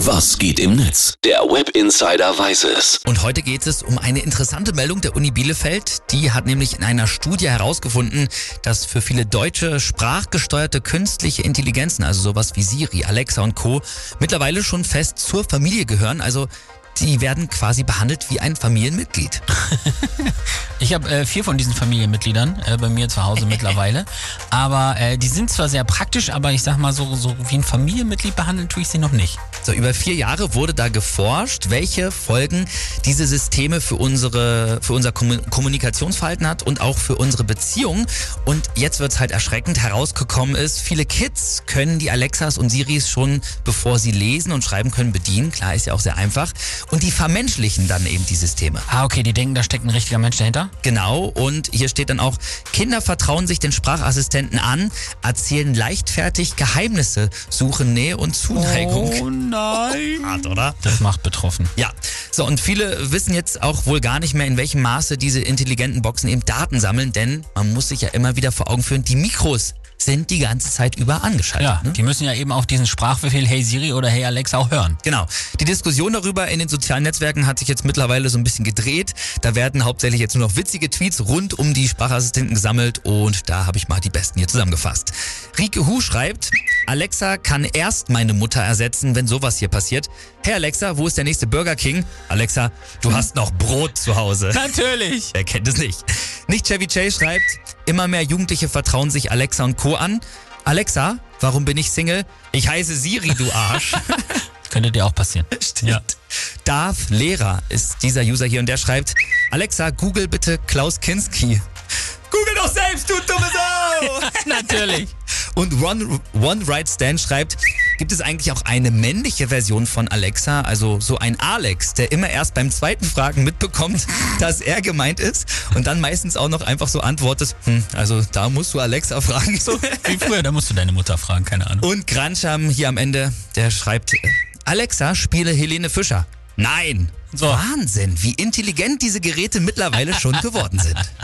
Was geht im Netz? Der Web Insider weiß es. Und heute geht es um eine interessante Meldung der Uni Bielefeld. Die hat nämlich in einer Studie herausgefunden, dass für viele Deutsche sprachgesteuerte künstliche Intelligenzen, also sowas wie Siri, Alexa und Co., mittlerweile schon fest zur Familie gehören. Also die werden quasi behandelt wie ein Familienmitglied. Ich habe äh, vier von diesen Familienmitgliedern äh, bei mir zu Hause mittlerweile. Aber äh, die sind zwar sehr praktisch, aber ich sag mal so, so wie ein Familienmitglied behandeln tue ich sie noch nicht. So, über vier Jahre wurde da geforscht, welche Folgen diese Systeme für unsere, für unser Kommun- Kommunikationsverhalten hat und auch für unsere Beziehung. Und jetzt wird's halt erschreckend herausgekommen ist, viele Kids können die Alexas und Siris schon, bevor sie lesen und schreiben können, bedienen. Klar, ist ja auch sehr einfach. Und die vermenschlichen dann eben die Systeme. Ah, okay, die denken, da steckt ein richtiger Mensch dahinter. Genau, und hier steht dann auch, Kinder vertrauen sich den Sprachassistenten an, erzählen leichtfertig Geheimnisse, suchen Nähe und Zuneigung. nein. Hart, oder? Das macht betroffen. Ja, so und viele wissen jetzt auch wohl gar nicht mehr, in welchem Maße diese intelligenten Boxen eben Daten sammeln, denn man muss sich ja immer wieder vor Augen führen, die Mikros sind die ganze Zeit über angeschaltet. Ja, ne? die müssen ja eben auch diesen Sprachbefehl Hey Siri oder Hey Alexa auch hören. Genau. Die Diskussion darüber in den sozialen Netzwerken hat sich jetzt mittlerweile so ein bisschen gedreht. Da werden hauptsächlich jetzt nur noch witzige Tweets rund um die Sprachassistenten gesammelt und da habe ich mal die besten hier zusammengefasst. Rike Hu schreibt, Alexa kann erst meine Mutter ersetzen, wenn sowas hier passiert. Hey Alexa, wo ist der nächste Burger King? Alexa, du hast noch Brot zu Hause. Natürlich. Wer kennt es nicht? Nicht Chevy Chase schreibt, immer mehr Jugendliche vertrauen sich Alexa und Co. an. Alexa, warum bin ich Single? Ich heiße Siri, du Arsch. Könnte dir auch passieren. Stimmt. Ja. Darf Lehrer ist dieser User hier und der schreibt, Alexa, google bitte Klaus Kinski. Google doch selbst, du dumme Sau! Natürlich. Und One, One Right Stand schreibt, gibt es eigentlich auch eine männliche Version von Alexa, also so ein Alex, der immer erst beim zweiten Fragen mitbekommt, dass er gemeint ist und dann meistens auch noch einfach so antwortet, hm, also da musst du Alexa fragen. So. Wie früher, da musst du deine Mutter fragen, keine Ahnung. Und Granscham hier am Ende, der schreibt, Alexa, spiele Helene Fischer. Nein. So. Wahnsinn, wie intelligent diese Geräte mittlerweile schon geworden sind.